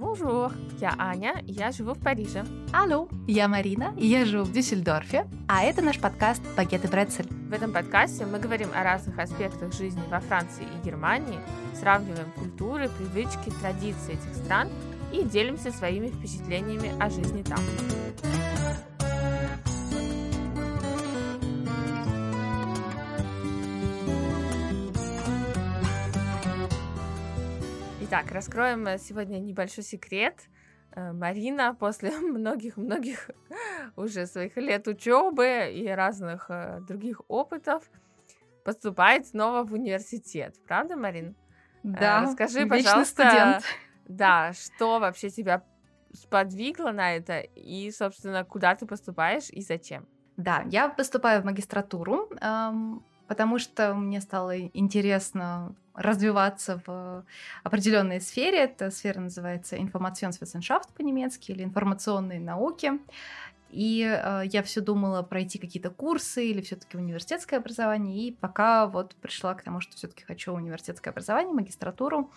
Bonjour, я Аня, и я живу в Париже. Алло, я Марина, и я живу в Дюссельдорфе, а это наш подкаст «Пакеты Брецель». В этом подкасте мы говорим о разных аспектах жизни во Франции и Германии, сравниваем культуры, привычки, традиции этих стран и делимся своими впечатлениями о жизни там. Итак, раскроем э, сегодня небольшой секрет. Э, Марина после многих-многих уже своих лет учебы и разных э, других опытов поступает снова в университет. Правда, Марин? Да. Расскажи, пожалуйста, студент. да, что вообще тебя сподвигло на это и, собственно, куда ты поступаешь и зачем? Да, я поступаю в магистратуру, потому что мне стало интересно развиваться в определенной сфере. Эта сфера называется Informationswissenschaft по-немецки или информационные науки. И э, я все думала пройти какие-то курсы или все-таки университетское образование. И пока вот пришла к тому, что все-таки хочу университетское образование, магистратуру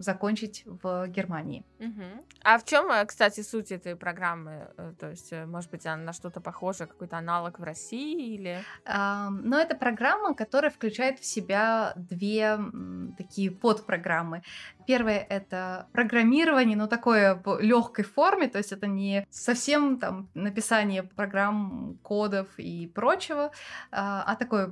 закончить в Германии. Угу. А в чем, э, кстати, суть этой программы? Э, то есть, э, может быть, она на что-то похоже, какой-то аналог в России или? Но это программа, которая включает в себя две такие подпрограммы. Первое это программирование, но такое в легкой форме, то есть это не совсем там написание программ, кодов и прочего, а, а такое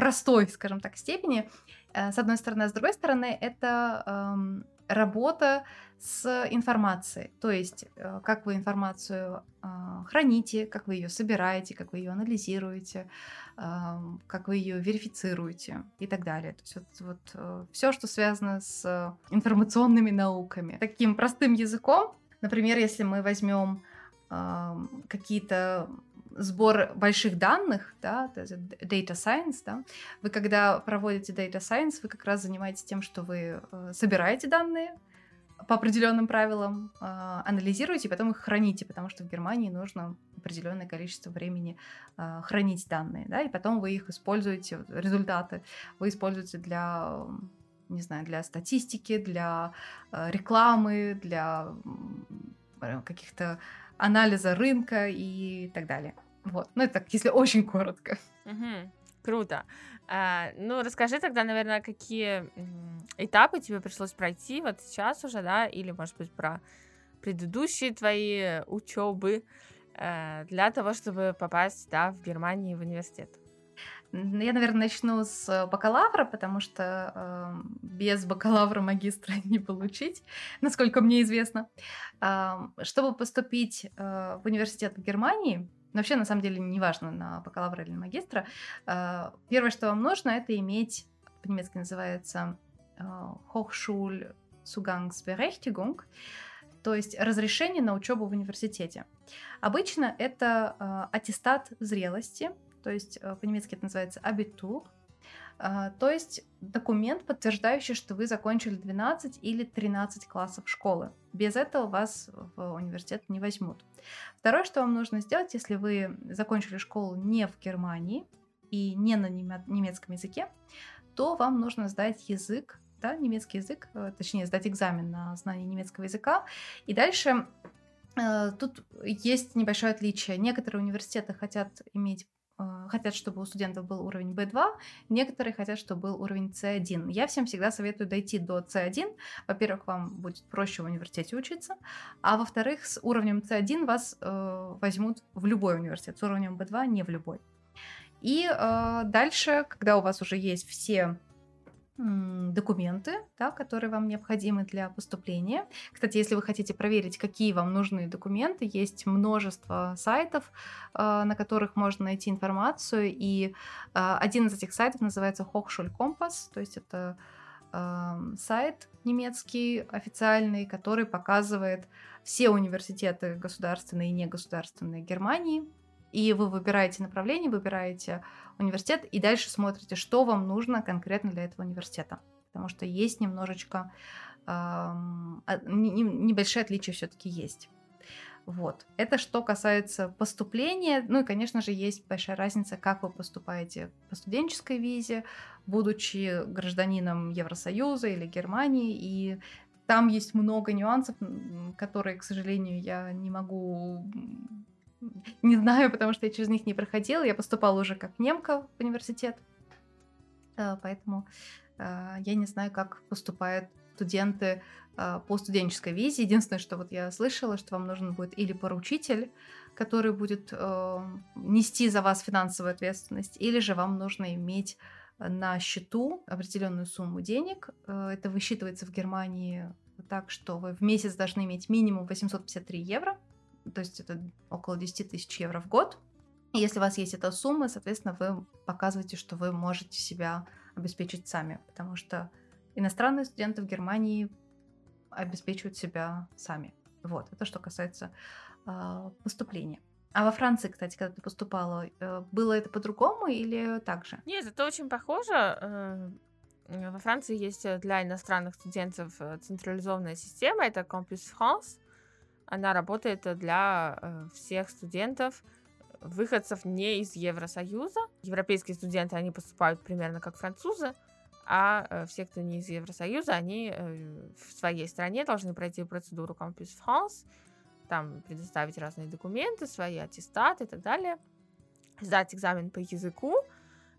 простой, скажем так, степени. Э, с одной стороны, а с другой стороны, это эм, работа с информацией, то есть э, как вы информацию э, храните, как вы ее собираете, как вы ее анализируете, э, как вы ее верифицируете и так далее. То есть вот, вот все, что связано с информационными науками. Таким простым языком, например, если мы возьмем э, какие-то сбор больших данных, да, data science, да, вы когда проводите data science, вы как раз занимаетесь тем, что вы э, собираете данные по определенным правилам, э, анализируете, и потом их храните, потому что в Германии нужно определенное количество времени э, хранить данные, да, и потом вы их используете, результаты вы используете для не знаю, для статистики, для рекламы, для каких-то анализа рынка и так далее. Вот. Ну, это так, если очень коротко. Угу. Круто. А, ну, расскажи тогда, наверное, какие этапы тебе пришлось пройти вот сейчас уже, да, или, может быть, про предыдущие твои учебы э, для того, чтобы попасть, да, в Германию в университет. Я, наверное, начну с бакалавра, потому что э, без бакалавра магистра не получить, насколько мне известно. Э, чтобы поступить э, в университет в Германии, вообще, на самом деле, неважно, на бакалавра или на магистра, э, первое, что вам нужно, это иметь, по-немецки называется э, Hochschulzugangsberechtigung, то есть разрешение на учебу в университете. Обычно это э, аттестат зрелости, то есть э, по-немецки это называется абитур, а, то есть документ, подтверждающий, что вы закончили 12 или 13 классов школы. Без этого вас в университет не возьмут. Второе, что вам нужно сделать, если вы закончили школу не в Германии и не на немецком языке, то вам нужно сдать язык, да, немецкий язык, э, точнее, сдать экзамен на знание немецкого языка. И дальше э, Тут есть небольшое отличие. Некоторые университеты хотят иметь хотят, чтобы у студентов был уровень B2, некоторые хотят, чтобы был уровень C1. Я всем всегда советую дойти до C1. Во-первых, вам будет проще в университете учиться, а во-вторых, с уровнем C1 вас э, возьмут в любой университет, с уровнем B2 не в любой. И э, дальше, когда у вас уже есть все документы, да, которые вам необходимы для поступления. Кстати, если вы хотите проверить, какие вам нужны документы, есть множество сайтов, а, на которых можно найти информацию, и а, один из этих сайтов называется Hochschulkompass, то есть это сайт немецкий официальный, который показывает все университеты государственные и негосударственные Германии, и вы выбираете направление, выбираете университет, и дальше смотрите, что вам нужно конкретно для этого университета. Потому что есть немножечко э, небольшие отличия все-таки есть. Вот. Это что касается поступления. Ну и, конечно же, есть большая разница, как вы поступаете по студенческой визе, будучи гражданином Евросоюза или Германии, и там есть много нюансов, которые, к сожалению, я не могу не знаю, потому что я через них не проходила. Я поступала уже как немка в университет. Э, поэтому э, я не знаю, как поступают студенты э, по студенческой визе. Единственное, что вот я слышала, что вам нужен будет или поручитель, который будет нести за вас финансовую ответственность, или же вам нужно иметь на счету определенную сумму денег. Это высчитывается в Германии так, что вы в месяц должны иметь минимум 853 евро то есть это около 10 тысяч евро в год. И если у вас есть эта сумма, соответственно, вы показываете, что вы можете себя обеспечить сами, потому что иностранные студенты в Германии обеспечивают себя сами. Вот, это что касается э, поступления. А во Франции, кстати, когда ты поступала, э, было это по-другому или так же? Нет, это очень похоже. Э, во Франции есть для иностранных студентов э, централизованная система, это Campus France. Она работает для э, всех студентов, выходцев не из Евросоюза. Европейские студенты, они поступают примерно как французы, а э, все, кто не из Евросоюза, они э, в своей стране должны пройти процедуру Campus France, там предоставить разные документы, свои аттестаты и так далее, сдать экзамен по языку,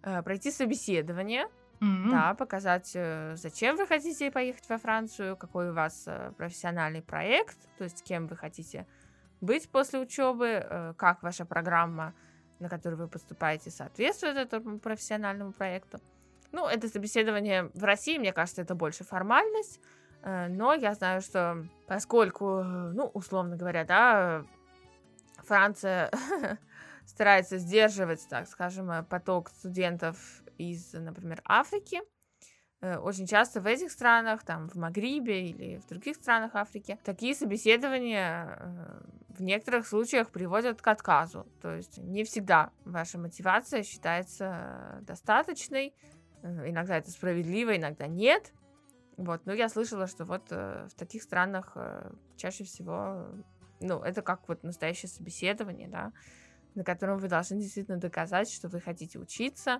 пройти собеседование – Mm-hmm. Да, показать, э, зачем вы хотите поехать во Францию, какой у вас э, профессиональный проект, то есть кем вы хотите быть после учебы, э, как ваша программа, на которую вы поступаете, соответствует этому профессиональному проекту. Ну, это собеседование в России, мне кажется, это больше формальность, но я знаю, что поскольку, ну, условно говоря, да, Франция старается сдерживать, так скажем, поток студентов из, например, Африки. Э, очень часто в этих странах, там в Магрибе или в других странах Африки, такие собеседования э, в некоторых случаях приводят к отказу. То есть не всегда ваша мотивация считается достаточной. Э, иногда это справедливо, иногда нет. Вот, но я слышала, что вот в таких странах чаще всего, ну, это как вот настоящее собеседование, да, на котором вы должны действительно доказать, что вы хотите учиться,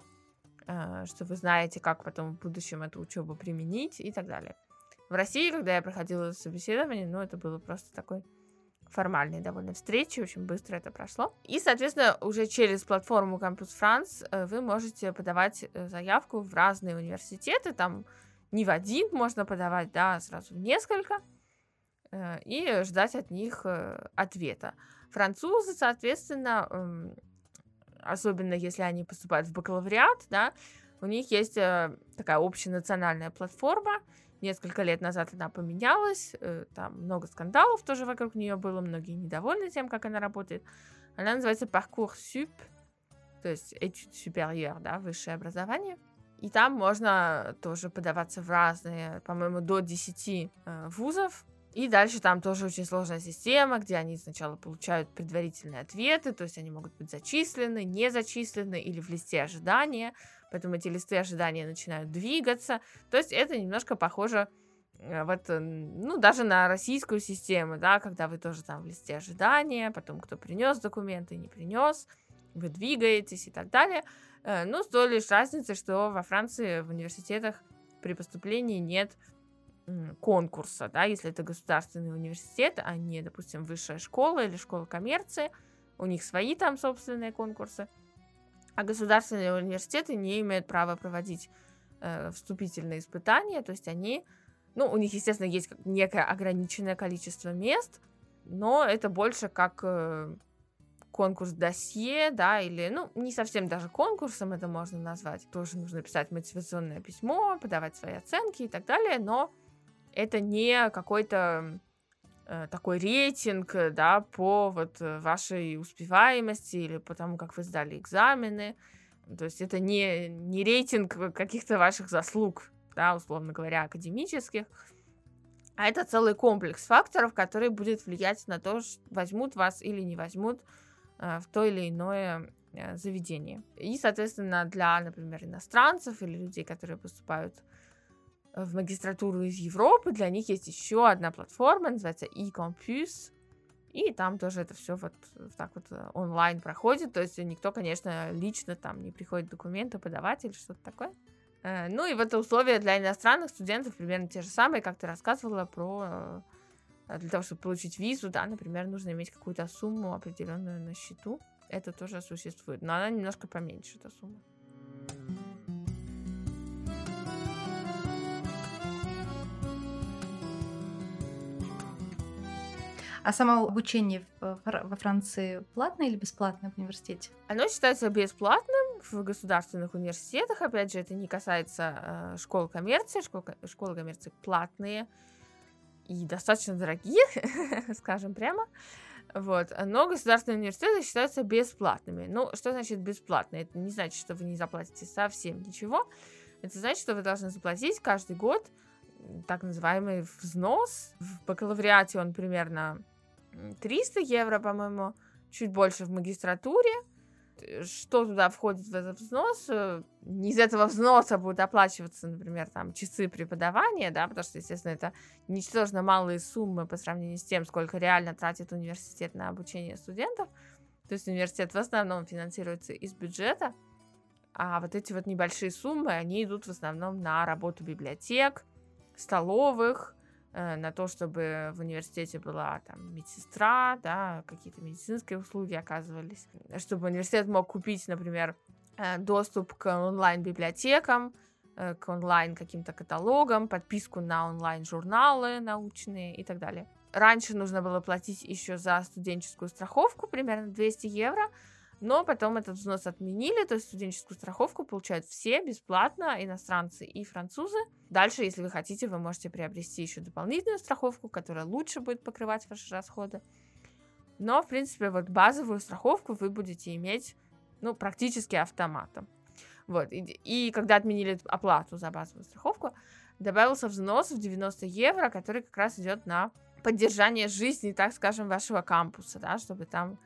что вы знаете, как потом в будущем эту учебу применить и так далее. В России, когда я проходила собеседование, ну, это было просто такой формальной довольно встречи, очень быстро это прошло. И, соответственно, уже через платформу Campus France э, вы можете подавать э, заявку в разные университеты, там не в один можно подавать, да, а сразу в несколько, э, и ждать от них ответа. Французы, соответственно, эм, особенно если они поступают в бакалавриат, да, у них есть э, такая общенациональная платформа. Несколько лет назад она поменялась, э, там много скандалов тоже вокруг нее было, многие недовольны тем, как она работает. Она называется Parcoursup, то есть études supérieures, да, высшее образование. И там можно тоже подаваться в разные, по-моему, до 10 э, вузов, и дальше там тоже очень сложная система, где они сначала получают предварительные ответы, то есть они могут быть зачислены, не зачислены или в листе ожидания, поэтому эти листы ожидания начинают двигаться. То есть это немножко похоже э, вот, ну, даже на российскую систему, да, когда вы тоже там в листе ожидания, потом кто принес документы, не принес, вы двигаетесь и так далее. Э, ну, с той лишь разницы, что во Франции в университетах при поступлении нет конкурса, да, если это государственный университет, а не, допустим, высшая школа или школа коммерции, у них свои там собственные конкурсы, а государственные университеты не имеют права проводить э, вступительные испытания, то есть они, ну, у них, естественно, есть некое ограниченное количество мест, но это больше как э, конкурс досье, да, или, ну, не совсем даже конкурсом это можно назвать. Тоже нужно писать мотивационное письмо, подавать свои оценки и так далее, но это не какой-то э, такой рейтинг, да, по вот вашей успеваемости или по тому, как вы сдали экзамены. То есть это не, не рейтинг каких-то ваших заслуг, да, условно говоря, академических, а это целый комплекс факторов, который будет влиять на то, возьмут вас или не возьмут э, в то или иное э, заведение. И, соответственно, для, например, иностранцев или людей, которые поступают в магистратуру из Европы, для них есть еще одна платформа, называется eCampus, и там тоже это все вот так вот э, онлайн проходит, то есть никто, конечно, лично там не приходит документы подавать или что-то такое. Э, ну и вот условия для иностранных студентов примерно те же самые, как ты рассказывала про э, для того, чтобы получить визу, да, например, нужно иметь какую-то сумму определенную на счету. Это тоже существует, но она немножко поменьше, эта сумма. А само обучение во Франции платное или бесплатное в университете? Оно считается бесплатным в государственных университетах. Опять же, это не касается э, школ коммерции. Школ, школы коммерции платные и достаточно дорогие, скажем прямо. Вот. Но государственные университеты считаются бесплатными. Ну, что значит бесплатно? Это не значит, что вы не заплатите совсем ничего. Это значит, что вы должны заплатить каждый год так называемый взнос. В бакалавриате он примерно 300 евро, по-моему, чуть больше в магистратуре. Что туда входит в этот взнос? Э, из этого взноса будут оплачиваться, например, там часы преподавания, да, потому что, естественно, это ничтожно малые суммы по сравнению с тем, сколько реально тратит университет на обучение студентов. То есть университет в основном финансируется из бюджета, а вот эти вот небольшие суммы, они идут в основном на работу библиотек, столовых, Э, на то, чтобы в университете была там медсестра, да, какие-то медицинские услуги оказывались, чтобы университет мог купить, например, э, доступ к онлайн-библиотекам, э, к онлайн каким-то каталогам, подписку на онлайн-журналы научные и так далее. Раньше нужно было платить еще за студенческую страховку, примерно 200 евро, но потом этот взнос отменили, то есть студенческую страховку получают все бесплатно, иностранцы и французы. Дальше, если вы хотите, вы можете приобрести еще дополнительную страховку, которая лучше будет покрывать ваши расходы. Но, в принципе, вот базовую страховку вы будете иметь, ну, практически автоматом. Вот, и, и когда отменили оплату за базовую страховку, добавился взнос в 90 евро, который как раз идет на поддержание жизни, так скажем, вашего кампуса, да, чтобы там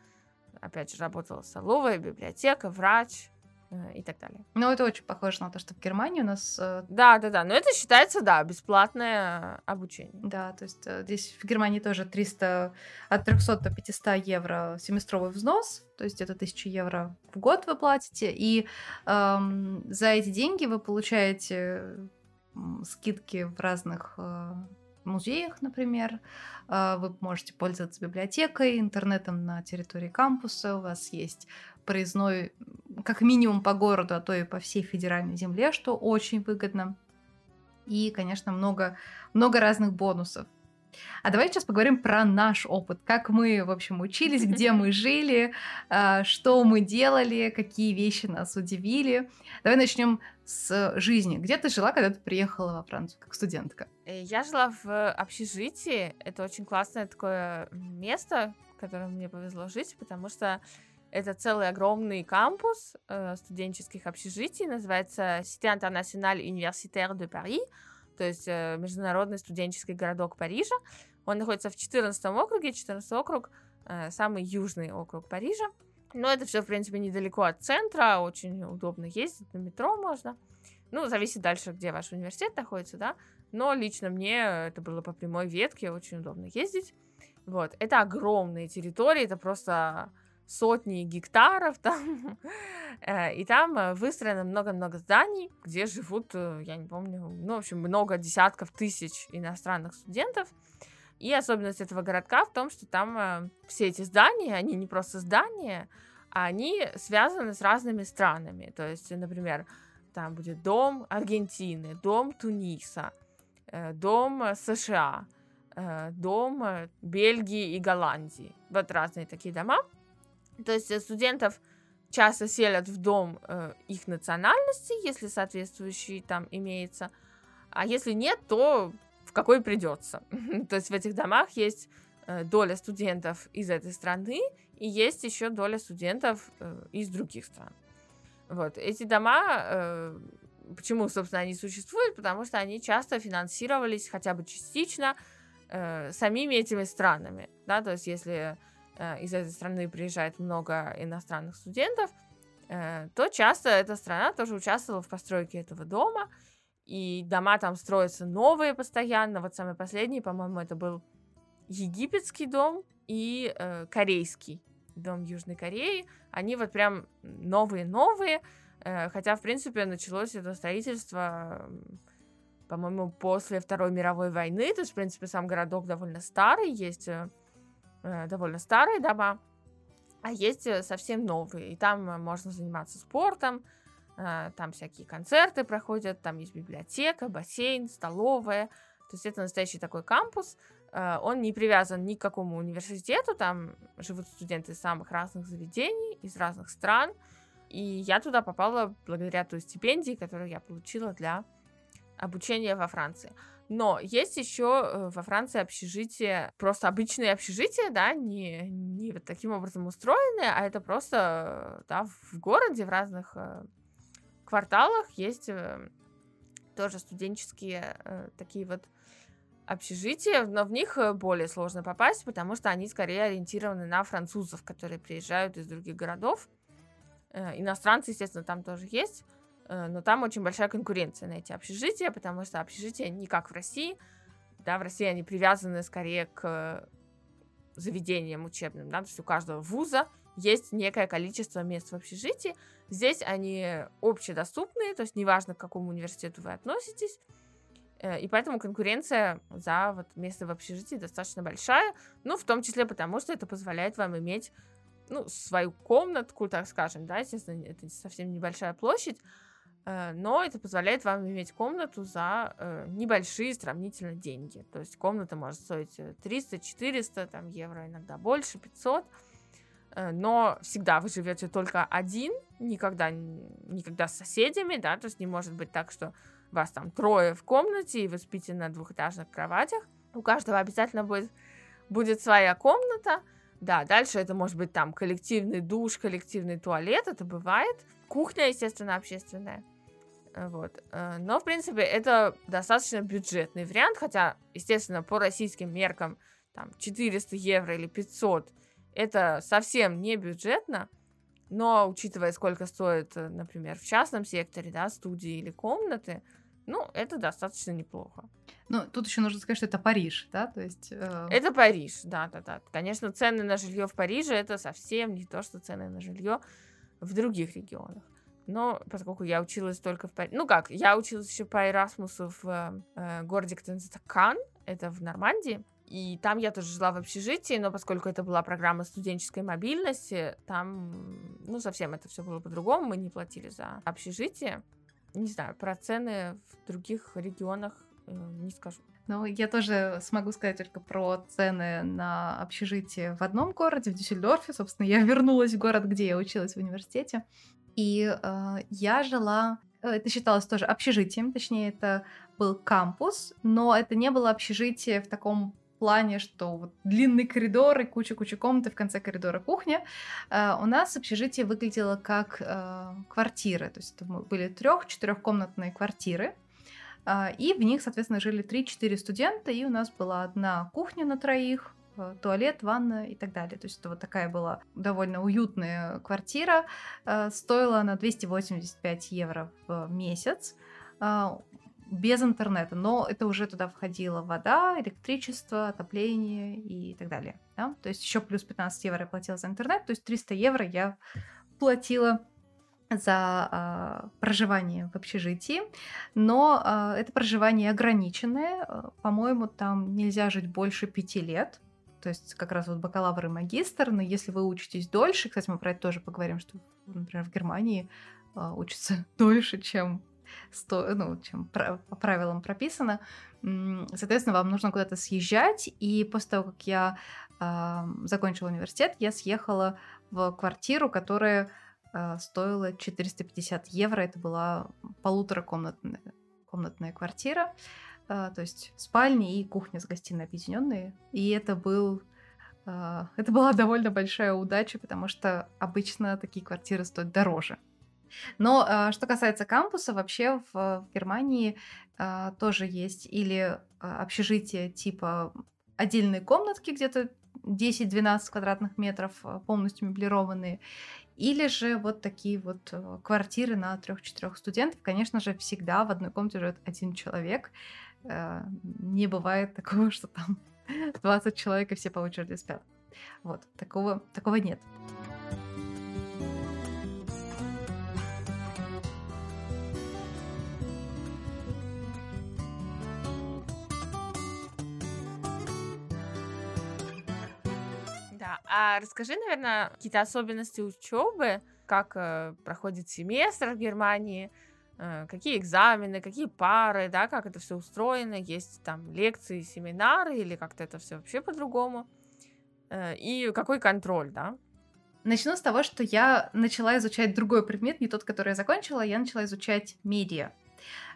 опять же, работала столовая, библиотека, врач э, и так далее. Ну, это очень похоже на то, что в Германии у нас... Да, да, да, но это считается, да, бесплатное обучение. Да, то есть э, здесь в Германии тоже 300, от 300 до 500 евро семестровый взнос, то есть это 1000 евро в год вы платите, и эм, за эти деньги вы получаете скидки в разных э, музеях, например. А, вы можете пользоваться библиотекой, интернетом на территории кампуса. У вас есть проездной как минимум по городу, а то и по всей федеральной земле, что очень выгодно. И, конечно, много, много разных бонусов. А давай сейчас поговорим про наш опыт. Как мы, в общем, учились, где мы жили, а, что мы делали, какие вещи нас удивили. Давай начнем с жизни. Где ты жила, когда ты приехала во Францию как студентка? Э, я жила в общежитии. Это очень классное такое место, в котором мне повезло жить, потому что это целый огромный кампус э, студенческих общежитий, называется Cité Internationale Universitaire de Paris то есть э, Международный студенческий городок Парижа. Он находится в 14 округе, 14 округ, э, самый южный округ Парижа. Но это все, в принципе, недалеко от центра, очень удобно ездить, на метро можно. Ну, зависит дальше, где ваш университет находится, да. Но лично мне это было по прямой ветке, очень удобно ездить. Вот, это огромные территории, это просто сотни гектаров там, э, и там э, выстроено много-много зданий, где живут, э, я не помню, ну, в общем, много десятков тысяч иностранных студентов. И особенность этого городка в том, что там все эти здания, они не просто здания, а они связаны с разными странами. То есть, например, там будет дом Аргентины, дом Туниса, дом США, дом Бельгии и Голландии. Вот разные такие дома. То есть э, студентов часто селят в дом э, их национальности, если соответствующий там имеется, а если нет, то какой придется. то есть в этих домах есть э, доля студентов из этой страны и есть еще доля студентов э, из других стран. Вот эти дома, э, почему, собственно, они существуют, потому что они часто финансировались хотя бы частично самими этими странами, да, то есть если из этой страны приезжает много иностранных студентов, то часто эта страна тоже участвовала в постройке этого дома, и дома там строятся новые постоянно. Вот самый последний, по-моему, это был египетский дом и э, корейский дом Южной Кореи. Они вот прям новые-новые, Э, хотя, в принципе, началось это строительство, по-моему, после Второй мировой войны. То есть, в принципе, сам городок довольно старый, есть э, э, довольно старые дома, а есть совсем новые. И там можно заниматься спортом, там всякие концерты проходят, там есть библиотека, бассейн, столовая. То есть это настоящий такой кампус. Он не привязан ни к какому университету, там живут студенты из самых разных заведений, из разных стран. И я туда попала благодаря той стипендии, которую я получила для обучения во Франции. Но есть еще э, во Франции общежитие, просто обычные общежития, да, не, не вот таким образом устроенные, а это просто, да, в городе, в разных э, кварталах есть э, тоже студенческие э, такие вот общежития, но в них э, более сложно попасть, потому что они скорее ориентированы на французов, которые приезжают из других городов. Э, иностранцы, естественно, там тоже есть, э, но там очень большая конкуренция на эти общежития, потому что общежития не как в России, да, в России они привязаны скорее к заведениям учебным, да, то есть у каждого вуза есть некое количество мест в общежитии. Здесь они общедоступные, то есть неважно, к какому университету вы относитесь, э, и поэтому конкуренция за вот место в общежитии достаточно большая, ну, в том числе потому, что это позволяет вам иметь ну, свою комнатку, так скажем, да, естественно, это совсем небольшая площадь, э, но это позволяет вам иметь комнату за э, небольшие сравнительно деньги. То есть комната может стоить 300-400 э, там, евро, иногда больше, 500. Но всегда вы живете только один, никогда, никогда с соседями, да, то есть не может быть так, что вас там трое в комнате, и вы спите на двухэтажных кроватях. У каждого обязательно будет, будет своя комната, да, дальше это может быть там коллективный душ, коллективный туалет, это бывает. Кухня, естественно, общественная. Э, вот. Э, но, в принципе, это достаточно бюджетный вариант, хотя, естественно, по российским меркам там 400 евро или 500 это совсем не бюджетно, но учитывая, сколько стоит, э, например, в частном секторе, да, студии или комнаты, ну, это достаточно неплохо. Ну, тут еще нужно сказать, что это Париж, да, то есть... Э... Это Париж, да, да, да. Конечно, цены на жилье в Париже это совсем не то, что цены на жилье в других регионах. Но поскольку я училась только в Париже... Ну как, я училась еще по Эрасмусу в э, городе, который называется Кан, это в Нормандии. И там я тоже жила в общежитии, но поскольку это была программа студенческой мобильности, там, ну, совсем это все было по-другому, мы не платили за общежитие. Не знаю, про цены в других регионах э, не скажу. Ну, я тоже смогу сказать только про цены на общежитие в одном городе, в Дюссельдорфе. Собственно, я вернулась в город, где я училась в университете. И э, я жила... Э, это считалось тоже общежитием, точнее, это был кампус, но это не было общежитие в таком плане, что вот длинный коридор и куча-куча комнат, и в конце коридора кухня. Uh, у нас общежитие выглядело как uh, квартиры, то есть это были трех-четырехкомнатные квартиры, uh, и в них, соответственно, жили 3-4 студента, и у нас была одна кухня на троих, туалет, ванна и так далее. То есть это вот такая была довольно уютная квартира. Стоила она 285 евро в месяц без интернета, но это уже туда входила вода, электричество, отопление и так далее. Да? То есть еще плюс 15 евро я платила за интернет, то есть 300 евро я платила за э, проживание в общежитии, но э, это проживание ограниченное, по-моему, там нельзя жить больше пяти лет, то есть как раз вот бакалавр и магистр, но если вы учитесь дольше, кстати, мы про это тоже поговорим, что, например, в Германии э, учатся дольше, чем сто, ну, чем по правилам прописано. Соответственно, вам нужно куда-то съезжать, и после того, как я э, закончила университет, я съехала в квартиру, которая э, стоила 450 евро. Это была полуторакомнатная комнатная квартира, э, то есть спальня и кухня с гостиной объединенные. И это был это была довольно большая удача, потому что обычно такие квартиры стоят дороже. Но э, что касается кампуса, вообще в, в Германии э, тоже есть или э, общежитие типа отдельные комнатки где-то 10-12 квадратных метров, полностью меблированные, или же вот такие вот квартиры на трех-четырех студентов. Конечно же, всегда в одной комнате живет один человек. Не бывает такого, что там 20 человек и все по очереди спят. Вот, такого, такого нет. А расскажи, наверное, какие-то особенности учебы, как э, проходит семестр в Германии, э, какие экзамены, какие пары, да, как это все устроено, есть там лекции, семинары или как-то это все вообще по-другому, э, и какой контроль, да? Начну с того, что я начала изучать другой предмет, не тот, который я закончила, я начала изучать медиа.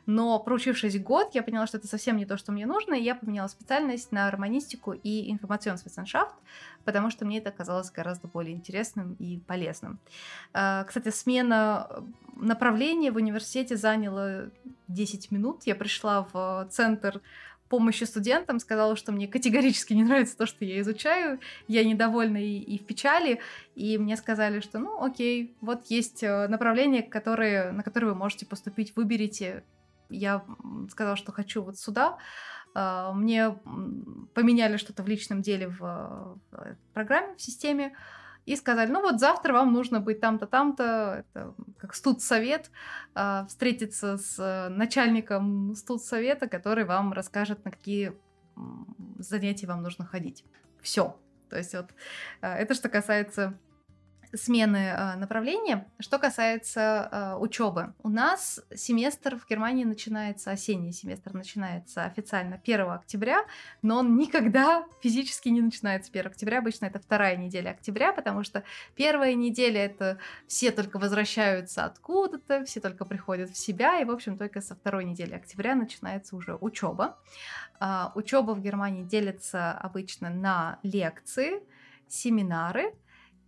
Но проучившись год, я поняла, что это совсем не то, что мне нужно, и я поменяла специальность на романистику и информационсвисеншафт, потому что мне это казалось гораздо более интересным и полезным. А, кстати, смена э, направления в университете заняла 10 минут. Я пришла в центр помощи студентам, сказала, что мне категорически не нравится то, что я изучаю, я недовольна и, и в печали, и мне сказали, что ну окей, вот есть э, направление, которые, на которое вы можете поступить, выберите. Я сказала, что хочу вот сюда. А, мне поменяли что-то в личном деле в, в программе, в системе, и сказали, ну вот завтра вам нужно быть там-то, там-то, это как студсовет, э, встретиться с начальником студсовета, который вам расскажет, на какие занятия вам нужно ходить. Все. То есть вот э, это что касается смены э, направления. Что касается э, учебы, у нас семестр в Германии начинается, осенний семестр начинается официально 1 октября, но он никогда физически не начинается 1 октября, обычно это вторая неделя октября, потому что первая неделя это все только возвращаются откуда-то, все только приходят в себя, и, в общем, только со второй недели октября начинается уже учеба. Э, учеба в Германии делится обычно на лекции, семинары,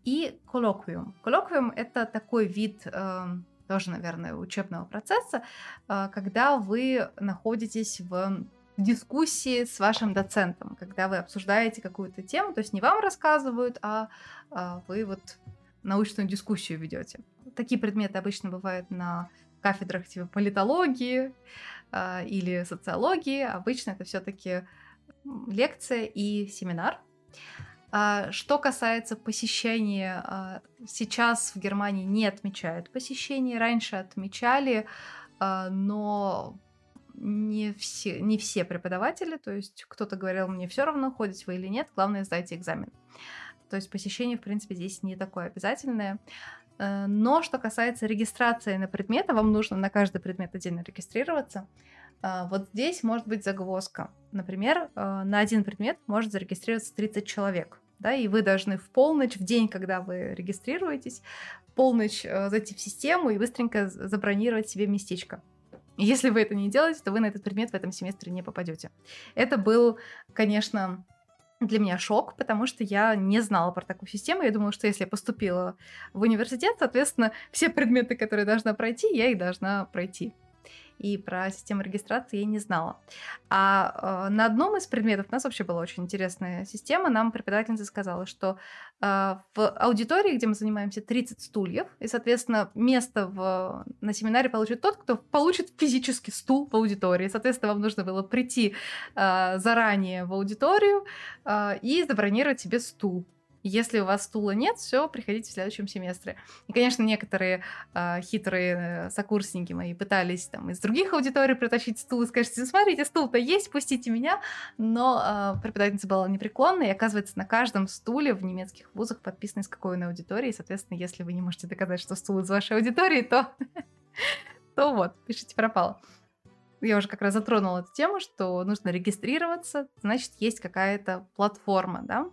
и коллоквиум. Коллоквиум — это такой вид э, тоже, наверное, учебного процесса, э, когда вы находитесь в дискуссии с вашим доцентом, когда вы обсуждаете какую-то тему, то есть не вам рассказывают, а, а вы вот научную дискуссию ведете. Такие предметы обычно бывают на кафедрах типа политологии э, или социологии. Обычно это все-таки лекция и семинар. А, что касается посещения, а, сейчас в Германии не отмечают посещение, раньше отмечали, а, но не все, не все преподаватели, то есть кто-то говорил, мне все равно, ходите вы или нет, главное сдайте экзамен. То есть посещение, в принципе, здесь не такое обязательное. Но что касается регистрации на предметы, вам нужно на каждый предмет отдельно регистрироваться. Вот здесь может быть загвоздка. Например, на один предмет может зарегистрироваться 30 человек да, и вы должны в полночь, в день, когда вы регистрируетесь, в полночь э, зайти в систему и быстренько забронировать себе местечко. Если вы это не делаете, то вы на этот предмет в этом семестре не попадете. Это был, конечно, для меня шок, потому что я не знала про такую систему. Я думала, что если я поступила в университет, соответственно, все предметы, которые должна пройти, я их должна пройти и про систему регистрации я не знала. А э, на одном из предметов у нас вообще была очень интересная система. Нам преподавательница сказала, что э, в аудитории, где мы занимаемся, 30 стульев, и, соответственно, место в, на семинаре получит тот, кто получит физический стул в аудитории. Соответственно, вам нужно было прийти э, заранее в аудиторию э, и забронировать себе стул. Если у вас стула нет, все, приходите в следующем семестре. И, конечно, некоторые э, хитрые сокурсники мои пытались там из других аудиторий притащить стул и сказать, смотрите, стул-то есть, пустите меня. Но э, преподавательница была непреклонна, и оказывается, на каждом стуле в немецких вузах подписано, из какой он аудитории. И, соответственно, если вы не можете доказать, что стул из вашей аудитории, то, то вот, пишите пропало я уже как раз затронула эту тему, что нужно регистрироваться, значит, есть какая-то платформа, да.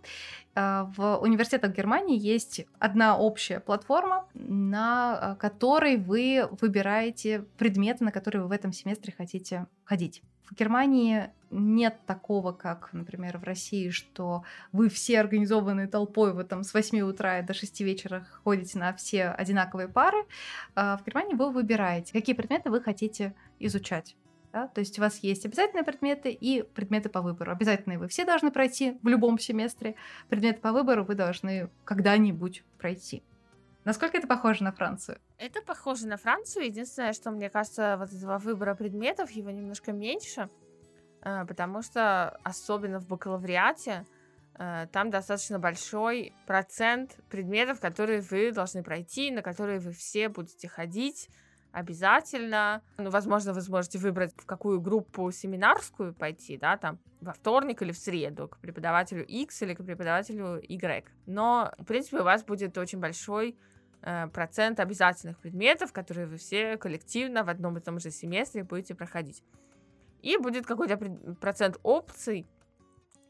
А, в университетах Германии есть одна общая платформа, на а, которой вы выбираете предметы, на которые вы в этом семестре хотите ходить. В Германии нет такого, как, например, в России, что вы все организованные толпой, вы там с 8 утра до 6 вечера ходите на все одинаковые пары. А, в Германии вы выбираете, какие предметы вы хотите изучать. Да? То есть у вас есть обязательные предметы и предметы по выбору. Обязательные вы все должны пройти в любом семестре. Предметы по выбору вы должны когда-нибудь пройти. Насколько это похоже на Францию? Это похоже на Францию. Единственное, что мне кажется, вот этого выбора предметов его немножко меньше, э, потому что особенно в бакалавриате э, там достаточно большой процент предметов, которые вы должны пройти, на которые вы все будете ходить обязательно. Ну, возможно, вы сможете выбрать, в какую группу семинарскую пойти, да, там, во вторник или в среду, к преподавателю X или к преподавателю Y. Но, в принципе, у вас будет очень большой э, процент обязательных предметов, которые вы все коллективно в одном и том же семестре будете проходить. И будет какой-то процент опций,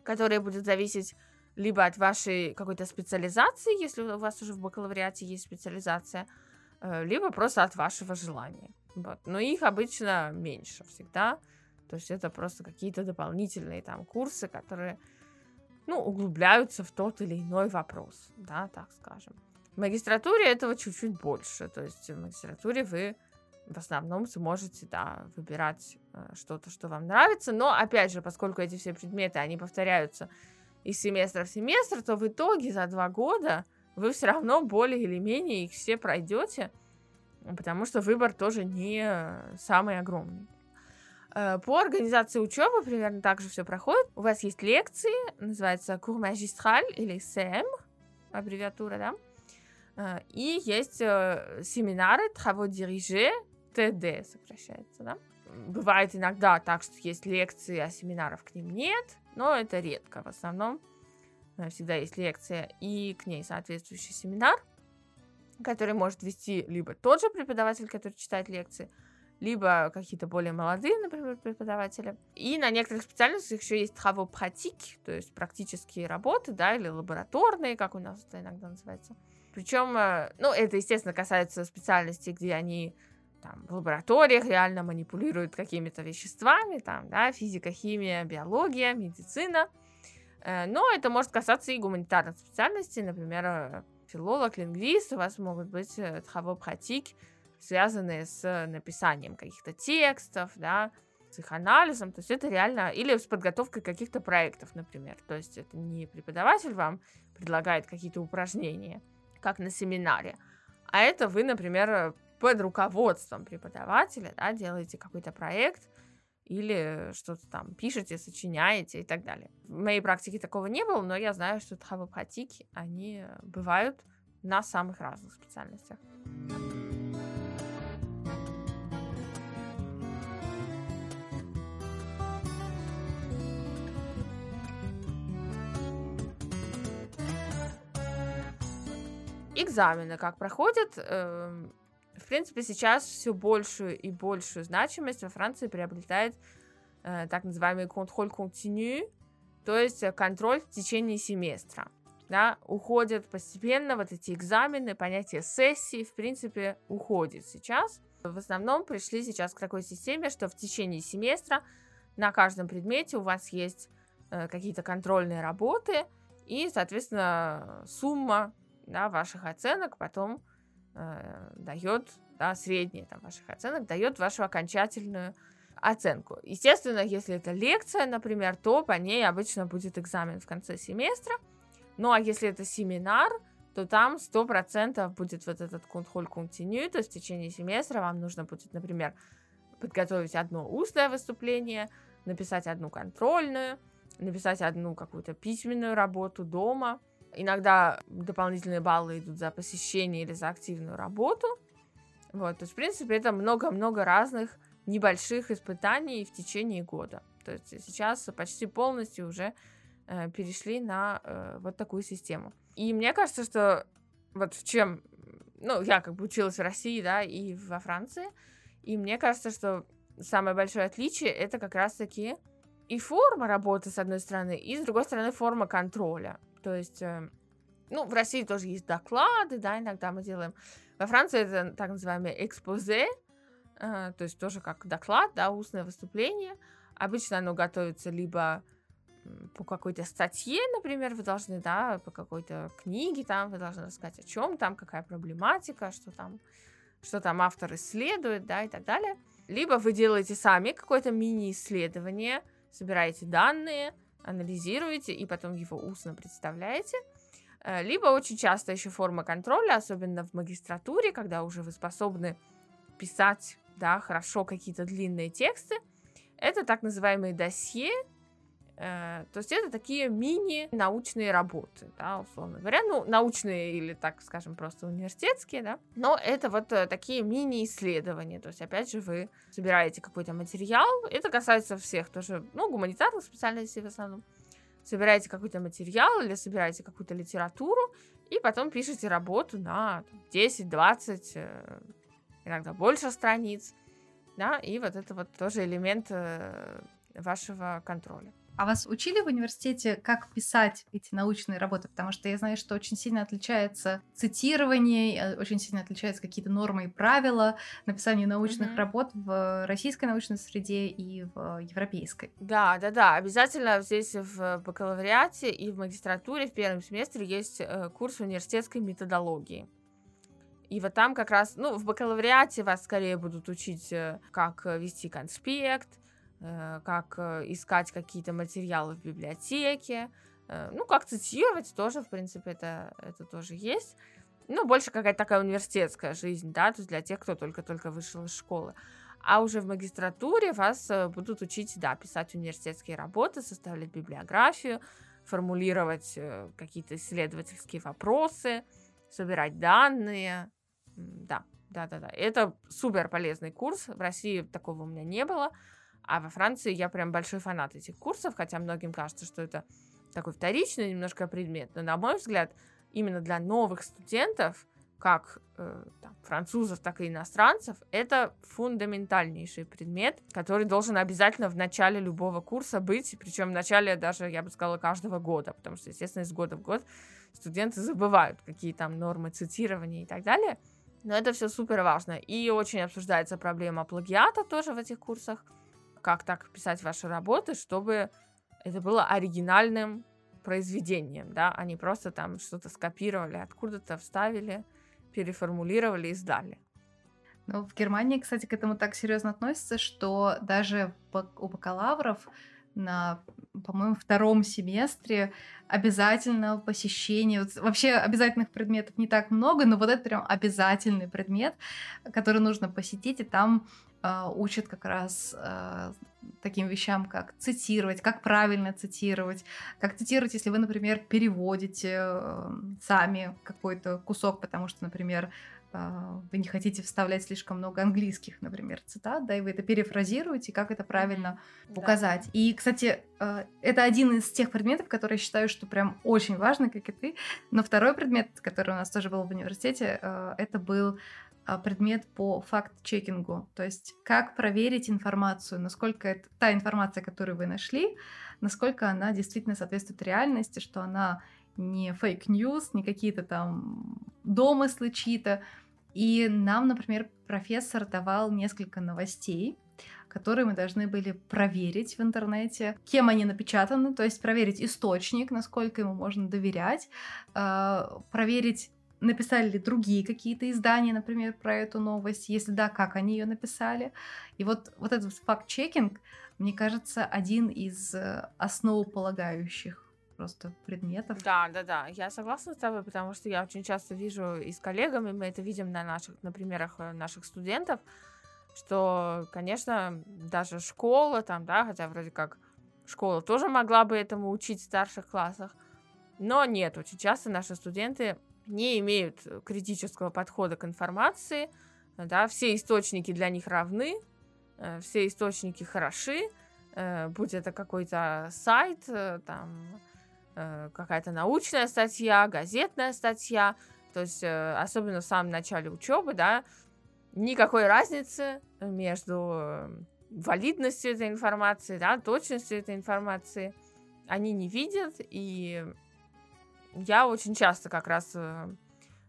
которые будут зависеть либо от вашей какой-то специализации, если у вас уже в бакалавриате есть специализация, либо просто от вашего желания. Вот. Но их обычно меньше всегда. То есть это просто какие-то дополнительные там курсы, которые, ну, углубляются в тот или иной вопрос, да, так скажем. В магистратуре этого чуть-чуть больше. То есть в магистратуре вы в основном сможете, да, выбирать э, что-то, что вам нравится. Но, опять же, поскольку эти все предметы, они повторяются из семестра в семестр, то в итоге за два года вы все равно более или менее их все пройдете, потому что выбор тоже не самый огромный. Э, по организации учебы примерно так же все проходит. У вас есть лекции, называется Cours Magistral или CM, аббревиатура, да? Э, и есть э, семинары, travaux dirigés, ТД сокращается, да? Бывает иногда так, что есть лекции, а семинаров к ним нет, но это редко. В основном всегда есть лекция и к ней соответствующий семинар, который может вести либо тот же преподаватель, который читает лекции, либо какие-то более молодые, например, преподаватели. И на некоторых специальностях еще есть pratiques, то есть практические работы, да, или лабораторные, как у нас это иногда называется. Причем, э, ну, это, естественно, касается специальностей, где они там, в лабораториях реально манипулируют какими-то веществами, там, да, физика, химия, биология, медицина. Э, но это может касаться и гуманитарных специальностей, например, э, филолог, лингвист, у вас могут быть э, pratiques, связанные с написанием каких-то текстов, да, с их анализом, то есть это реально, или с подготовкой каких-то проектов, например, то есть это не преподаватель вам предлагает какие-то упражнения, как на семинаре, а это вы, например, под руководством преподавателя, да, делаете какой-то проект, или что-то там пишете, сочиняете и так далее. В моей практике такого не было, но я знаю, что тхавопатики, они бывают на самых разных специальностях. Экзамены как проходят? В принципе, сейчас все большую и большую значимость во Франции приобретает э, так называемый контроль континю, то есть контроль в течение семестра. Да, уходят постепенно вот эти экзамены, понятие сессии, в принципе, уходит сейчас. В основном пришли сейчас к такой системе, что в течение семестра на каждом предмете у вас есть э, какие-то контрольные работы, и, соответственно, сумма да, ваших оценок потом э, дает, да, средние там, ваших оценок, дает вашу окончательную оценку. Естественно, если это лекция, например, то по ней обычно будет экзамен в конце семестра. Ну а если это семинар, то там 100% будет вот этот контроль континю, то есть в течение семестра вам нужно будет, например, подготовить одно устное выступление, написать одну контрольную, написать одну какую-то письменную работу дома, Иногда дополнительные баллы идут за посещение или за активную работу. Вот, то есть, в принципе, это много-много разных небольших испытаний в течение года. То есть сейчас почти полностью уже э, перешли на э, вот такую систему. И мне кажется, что вот в чем, ну, я как бы училась в России, да, и во Франции, и мне кажется, что самое большое отличие это как раз-таки и форма работы, с одной стороны, и с другой стороны форма контроля. То есть, э, ну, в России тоже есть доклады, да, иногда мы делаем. Во Франции это так называемое экспозе, э, то есть тоже как доклад, да, устное выступление. Обычно оно готовится либо по какой-то статье, например, вы должны, да, по какой-то книге, там вы должны рассказать о чем там, какая проблематика, что там, что там автор исследует, да, и так далее. Либо вы делаете сами какое-то мини-исследование, собираете данные, анализируете и потом его устно представляете. Э, либо очень часто еще форма контроля, особенно в магистратуре, когда уже вы способны писать да, хорошо какие-то длинные тексты. Это так называемые досье, то есть это такие мини-научные работы, да, условно говоря. Ну, научные или, так скажем, просто университетские, да. Но это вот э, такие мини-исследования. То есть, опять же, вы собираете какой-то материал. Это касается всех тоже, ну, гуманитарных специальностей в основном. Собираете какой-то материал или собираете какую-то литературу, и потом пишете работу на 10-20, э, иногда больше страниц, да, и вот это вот тоже элемент вашего контроля. А вас учили в университете, как писать эти научные работы? Потому что я знаю, что очень сильно отличается цитирование, э, очень сильно отличаются какие-то нормы и правила написания научных mm-hmm. работ в российской научной среде и в европейской. Да, да, да. Обязательно здесь в бакалавриате и в магистратуре в первом семестре есть э, курс университетской методологии. И вот там как раз, ну, в бакалавриате вас скорее будут учить, э, как вести конспект, как э, искать какие-то материалы в библиотеке, э, ну, как цитировать тоже, в принципе, это, это тоже есть. Ну, больше какая-то такая университетская жизнь, да, то есть для тех, кто только-только вышел из школы. А уже в магистратуре вас будут учить, да, писать университетские работы, составлять библиографию, формулировать какие-то исследовательские вопросы, собирать данные. Да, да, да, да. Это супер полезный курс. В России такого у меня не было. А во Франции я прям большой фанат этих курсов, хотя многим кажется, что это такой вторичный немножко предмет. Но, на мой взгляд, именно для новых студентов, как э, там, французов, так и иностранцев, это фундаментальнейший предмет, который должен обязательно в начале любого курса быть, причем в начале даже, я бы сказала, каждого года, потому что, естественно, из года в год студенты забывают, какие там нормы цитирования и так далее. Но это все супер важно. И очень обсуждается проблема плагиата тоже в этих курсах как так писать ваши работы, чтобы это было оригинальным произведением, да, а не просто там что-то скопировали, откуда-то вставили, переформулировали и сдали. Ну, в Германии, кстати, к этому так серьезно относятся, что даже у бакалавров на, по-моему, втором семестре обязательно посещение. Вот вообще обязательных предметов не так много, но вот это прям обязательный предмет, который нужно посетить, и там а, учат как раз э, таким вещам, как цитировать, как правильно цитировать, как цитировать, если вы, например, переводите э, сами какой-то кусок, потому что, например, э, вы не хотите вставлять слишком много английских, например, цитат, да, и вы это перефразируете, как это правильно да. указать. И, кстати, э, это один из тех предметов, которые я считаю, что прям очень важно, как и ты. Но второй предмет, который у нас тоже был в университете, э, это был а, предмет по факт-чекингу, то есть как проверить информацию, насколько это, та информация, которую вы нашли, насколько она действительно соответствует реальности, что она не fake news, не какие-то там домыслы чьи-то. И нам, например, профессор давал несколько новостей, которые мы должны были проверить в интернете, кем они напечатаны, то есть проверить источник, насколько ему можно доверять, а, проверить написали ли другие какие-то издания, например, про эту новость, если да, как они ее написали. И вот, вот этот факт-чекинг, мне кажется, один из э, основополагающих просто предметов. Да, да, да, я согласна с тобой, потому что я очень часто вижу и с коллегами, мы это видим на наших, на примерах э, наших студентов, что, конечно, даже школа там, да, хотя вроде как школа тоже могла бы этому учить в старших классах, но нет, очень часто наши студенты не имеют критического подхода к информации, да, все источники для них равны, э, все источники хороши, э, будь это какой-то сайт, там, какая-то научная статья, газетная статья, то есть особенно в самом начале учебы, да, никакой разницы между валидностью этой информации, да, точностью этой информации они не видят, и я очень часто как раз э,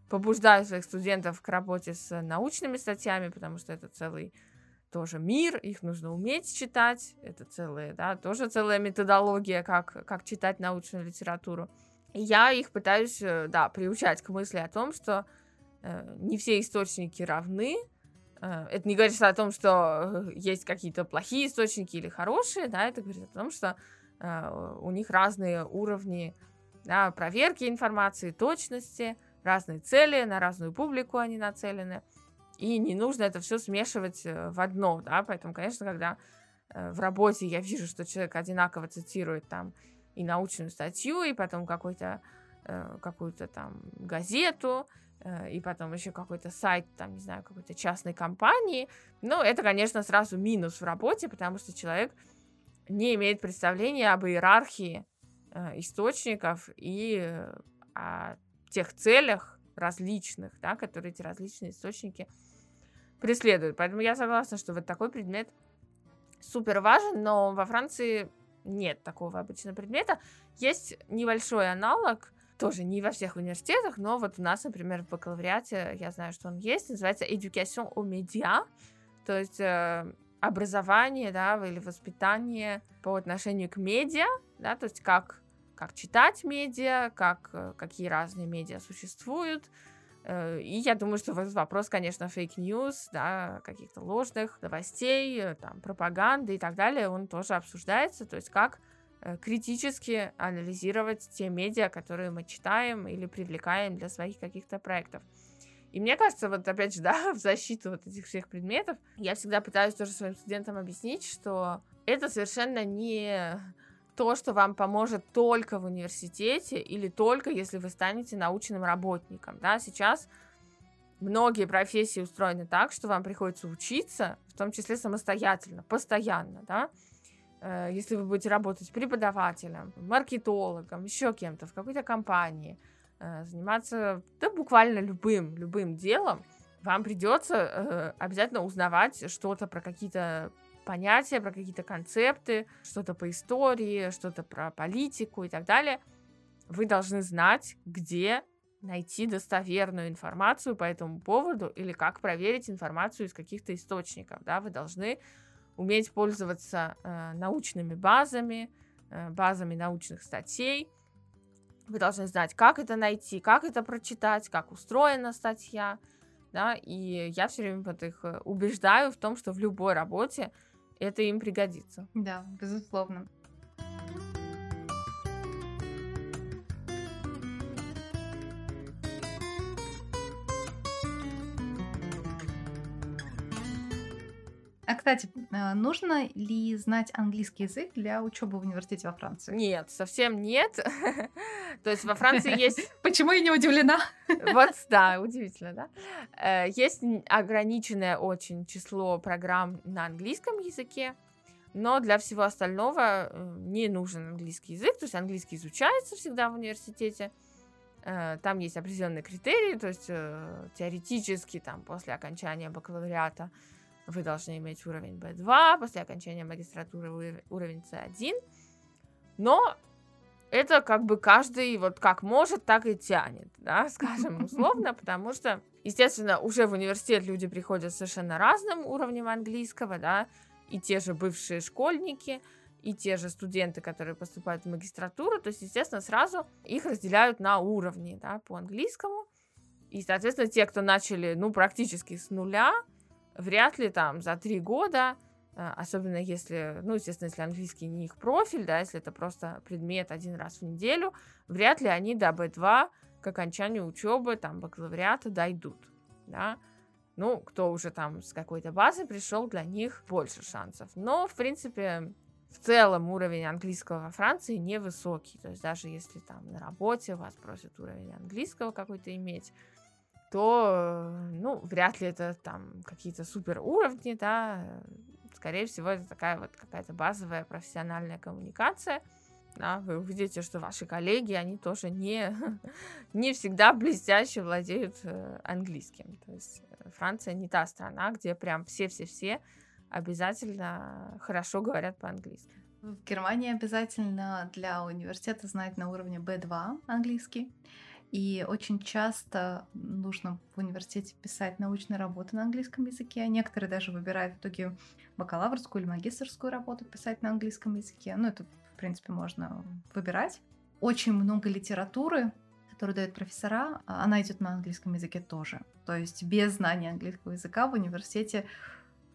побуждаю своих студентов к работе с научными статьями, потому что это целый тоже мир, их нужно уметь читать, это целая, да, тоже целая методология, как, как читать научную литературу. И я их пытаюсь, э, да, приучать к мысли о том, что э, не все источники равны, э, это не говорит о том, что э, есть какие-то плохие источники или хорошие, да, это говорит о том, что э, у них разные уровни да, проверки информации, точности, разные цели, на разную публику они нацелены. И не нужно это все смешивать э, в одно, да, поэтому, конечно, когда э, в работе я вижу, что человек одинаково цитирует там и научную статью, и потом какой-то э, какую-то там газету, и потом еще какой-то сайт, там, не знаю, какой-то частной компании. Ну, это, конечно, сразу минус в работе, потому что человек не имеет представления об иерархии источников и о тех целях различных, да, которые эти различные источники преследуют. Поэтому я согласна, что вот такой предмет супер важен, но во Франции нет такого обычного предмета. Есть небольшой аналог, тоже не во всех университетах, но вот у нас, например, в бакалавриате, я знаю, что он есть, называется Éducation aux médias, то есть э, образование, да, или воспитание по отношению к медиа, да, то есть как, как читать медиа, как, э, какие разные медиа существуют, и я думаю, что вопрос, конечно, fake news, да, каких-то ложных новостей, э, там, пропаганды и так далее, он тоже обсуждается, то есть как э, критически анализировать те медиа, которые мы читаем или привлекаем для своих каких-то проектов. И мне кажется, вот опять же, да, в защиту вот этих всех предметов, я всегда пытаюсь тоже своим студентам объяснить, что это совершенно не то, что вам поможет только в университете или только если вы станете научным работником. Да? Сейчас многие профессии устроены так, что вам приходится учиться, в том числе самостоятельно, постоянно, да, э, если вы будете работать преподавателем, маркетологом, еще кем-то в какой-то компании, э, заниматься да, буквально любым, любым делом, вам придется э, обязательно узнавать что-то про какие-то понятия, про какие-то концепты, что-то по истории, что-то про политику и так далее, вы должны знать, где найти достоверную информацию по этому поводу или как проверить информацию из каких-то источников. Да? Вы должны уметь пользоваться э, научными базами, э, базами научных статей. Вы должны знать, как это найти, как это прочитать, как устроена статья. Да? И я все время вот их э, убеждаю в том, что в любой работе это им пригодится. Да, безусловно. А, кстати, а, нужно ли знать английский язык для учебы в университете во Франции? Нет, совсем нет. То есть во Франции есть... Почему я не удивлена? Вот, да, удивительно, да? Э, есть ограниченное очень число программ на английском языке, но для всего остального э, не нужен английский язык, то есть английский изучается всегда в университете, э, там есть определенные критерии, то есть теоретически там после окончания бакалавриата вы должны иметь уровень B2, после окончания магистратуры уровень C1. Но это как бы каждый вот как может, так и тянет, да, скажем условно, потому что, естественно, уже в университет люди приходят совершенно разным уровнем английского, да, и те же бывшие школьники, и те же студенты, которые поступают в магистратуру, то есть, естественно, сразу их разделяют на уровни, да, по английскому, и, соответственно, те, кто начали, ну, практически с нуля, вряд ли там за три года, а, особенно если, ну, естественно, если английский не их профиль, да, если это просто предмет один раз в неделю, вряд ли они до B2 к окончанию учебы, там, бакалавриата дойдут, да. Ну, кто уже там с какой-то базы пришел, для них больше шансов. Но, в принципе, в целом уровень английского во Франции невысокий. То есть даже если там на работе вас просят уровень английского какой-то иметь, то, ну, вряд ли это там какие-то супер уровни, да, скорее всего, это такая вот какая-то базовая профессиональная коммуникация, да, вы увидите, что ваши коллеги, они тоже не, не всегда блестяще владеют э, английским, то есть э, Франция не та страна, где прям все-все-все обязательно хорошо говорят по-английски. В Германии обязательно для университета знать на уровне B2 английский. И очень часто нужно в университете писать научные работы на английском языке. Некоторые даже выбирают в итоге бакалаврскую или магистрскую работу писать на английском языке. Ну, это, в принципе, можно выбирать. Очень много литературы, которую дают профессора, она идет на английском языке тоже. То есть без знания английского языка в университете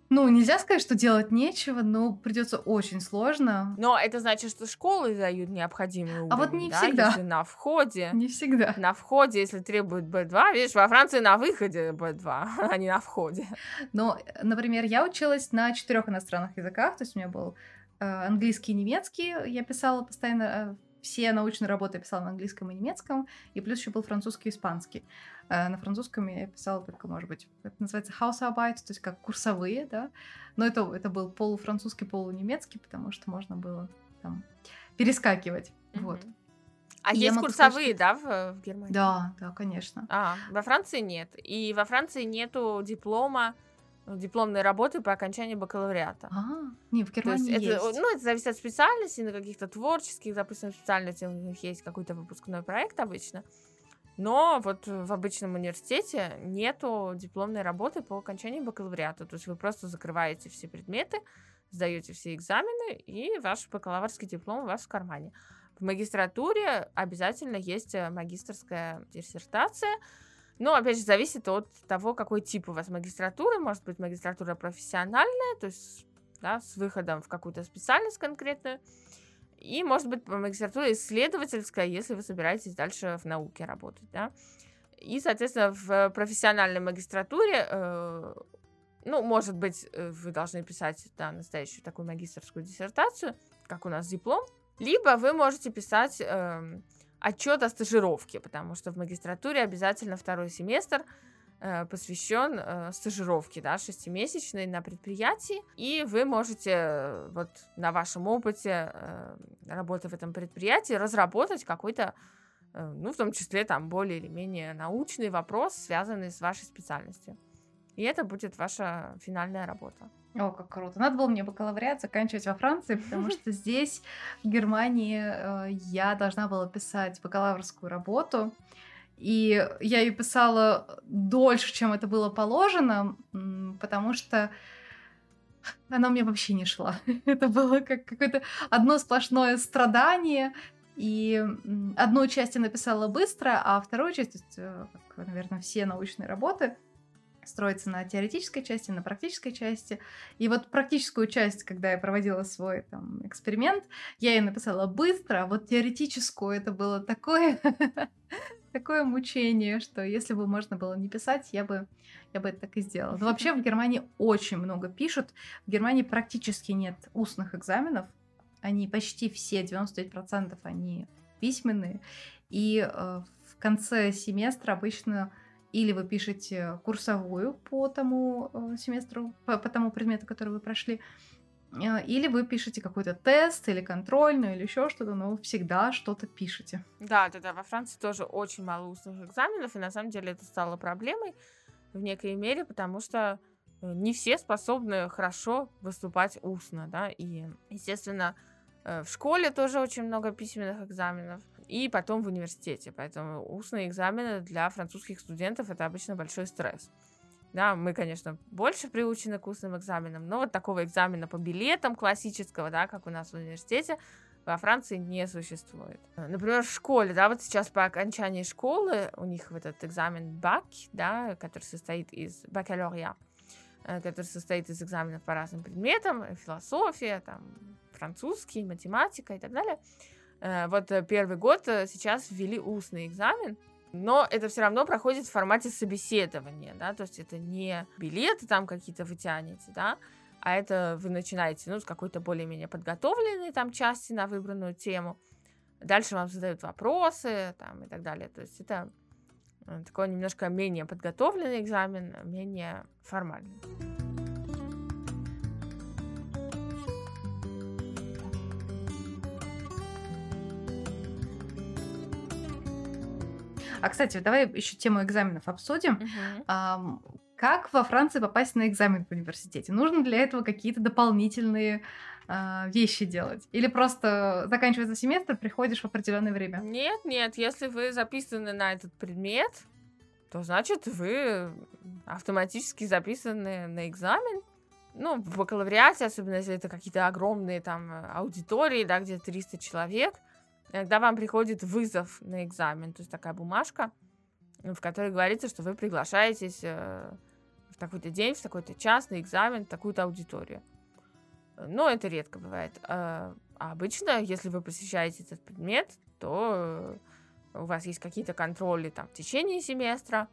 Ну, нельзя сказать, что делать нечего, но придется очень сложно. Но это значит, что школы дают необходимый уровень, А вот не да, всегда. Если на входе, Не всегда. на входе, если требуют B2, видишь, во Франции на выходе B2, а не на входе. Но, например, я училась на четырех иностранных языках, то есть у меня был э, английский и немецкий, я писала постоянно э, все научные работы я писала на английском и немецком, и плюс еще был французский и испанский. Э, на французском я писала только, может быть, это называется Hausarbeit, то есть как курсовые, да, но это, это был полуфранцузский, полунемецкий, потому что можно было там перескакивать, вот. Мгм. А я есть могу сказать, курсовые, да, в, в Германии? Да, да, конечно. А, во Франции нет. И во Франции нету диплома, дипломной работы по окончании бакалавриата. А, не, в То есть Германии это, есть. ну, это зависит от специальности, на каких-то творческих, допустим, специальностях у них есть какой-то выпускной проект обычно. Но вот в обычном университете нету дипломной работы по окончании бакалавриата. То есть вы просто закрываете все предметы, сдаете все экзамены, и ваш бакалаврский диплом у вас в кармане. В магистратуре обязательно есть э, магистрская диссертация, но, опять же, зависит от того, какой тип у вас магистратуры. Может быть, магистратура профессиональная, то есть да, с выходом в какую-то специальность конкретную. И, может быть, магистратура исследовательская, если вы собираетесь дальше в науке работать, да. И, соответственно, в профессиональной магистратуре, э, ну, может быть, э, вы должны писать, да, настоящую такую магистрскую диссертацию, как у нас диплом, либо вы можете писать эм, отчет о стажировке, потому что в магистратуре обязательно второй семестр э, посвящен э, стажировке, да, шестимесячной на предприятии, и вы можете э, вот на вашем опыте работы в этом предприятии разработать какой-то, ну, в том числе там более или менее научный вопрос, связанный с вашей специальностью. И это будет ваша финальная работа. О, как круто. Надо было мне бакалавриат заканчивать во Франции, потому что здесь, в Германии, э, я должна была писать бакалаврскую работу. И я ее писала дольше, чем это было положено, потому что она мне вообще не шла. Это было как какое-то одно сплошное страдание. И одну часть я написала быстро, а вторую часть, то есть, э, как, наверное, все научные работы, строится на теоретической части, на практической части. И вот практическую часть, когда я проводила свой там эксперимент, я ее написала быстро, а вот теоретическую это было такое, такое мучение, что если бы можно было не писать, я бы, я бы это так и сделала. Но вообще в Германии очень много пишут. В Германии практически нет устных экзаменов. Они почти все, 99% они письменные. И э, в конце семестра обычно или вы пишете курсовую по тому э, семестру, по, по тому предмету, который вы прошли, э, или вы пишете какой-то тест или контрольную, или еще что-то, но вы всегда что-то пишете. Да, да, да. Во Франции тоже очень мало устных экзаменов, и на самом деле это стало проблемой в некой мере, потому что э, не все способны хорошо выступать устно, да, и, естественно, в школе тоже очень много письменных экзаменов, и потом в университете, поэтому устные экзамены для французских студентов это обычно большой стресс. Да, мы, конечно, больше приучены к устным экзаменам, но вот такого экзамена по билетам классического, да, как у нас в университете, во Франции не существует. Например, в школе, да, вот сейчас по окончании школы у них вот этот экзамен БАК, да, который состоит из бакалавриа, э, который состоит из экзаменов по разным предметам, э, философия, там, французский, математика и так далее. Э, Вот э, первый год э, сейчас ввели устный экзамен, но это все равно проходит в формате собеседования, да, то есть это не билеты там какие-то вы тянете, да, а это вы начинаете, ну, с какой-то более-менее подготовленной там части на выбранную тему. Дальше вам задают вопросы там и так далее. То есть это такой немножко менее подготовленный экзамен, менее формальный. А, кстати, давай еще тему экзаменов обсудим. Ам, Как во Франции попасть на экзамен в университете? Нужно для этого какие-то дополнительные а, вещи делать? Или просто заканчивается семестр, приходишь в определенное время? Нет, нет, если вы записаны на этот предмет, то значит вы автоматически записаны на экзамен. Ну, в бакалавриате, особенно если это какие-то огромные там э, аудитории, да, где 300 человек, иногда вам приходит вызов на экзамен, то есть такая бумажка, в которой говорится, что вы приглашаетесь э, в такой-то день, в такой-то час на экзамен, в такую-то аудиторию. Но это редко бывает. А обычно, если вы посещаете этот предмет, то у вас есть какие-то контроли там в течение семестра,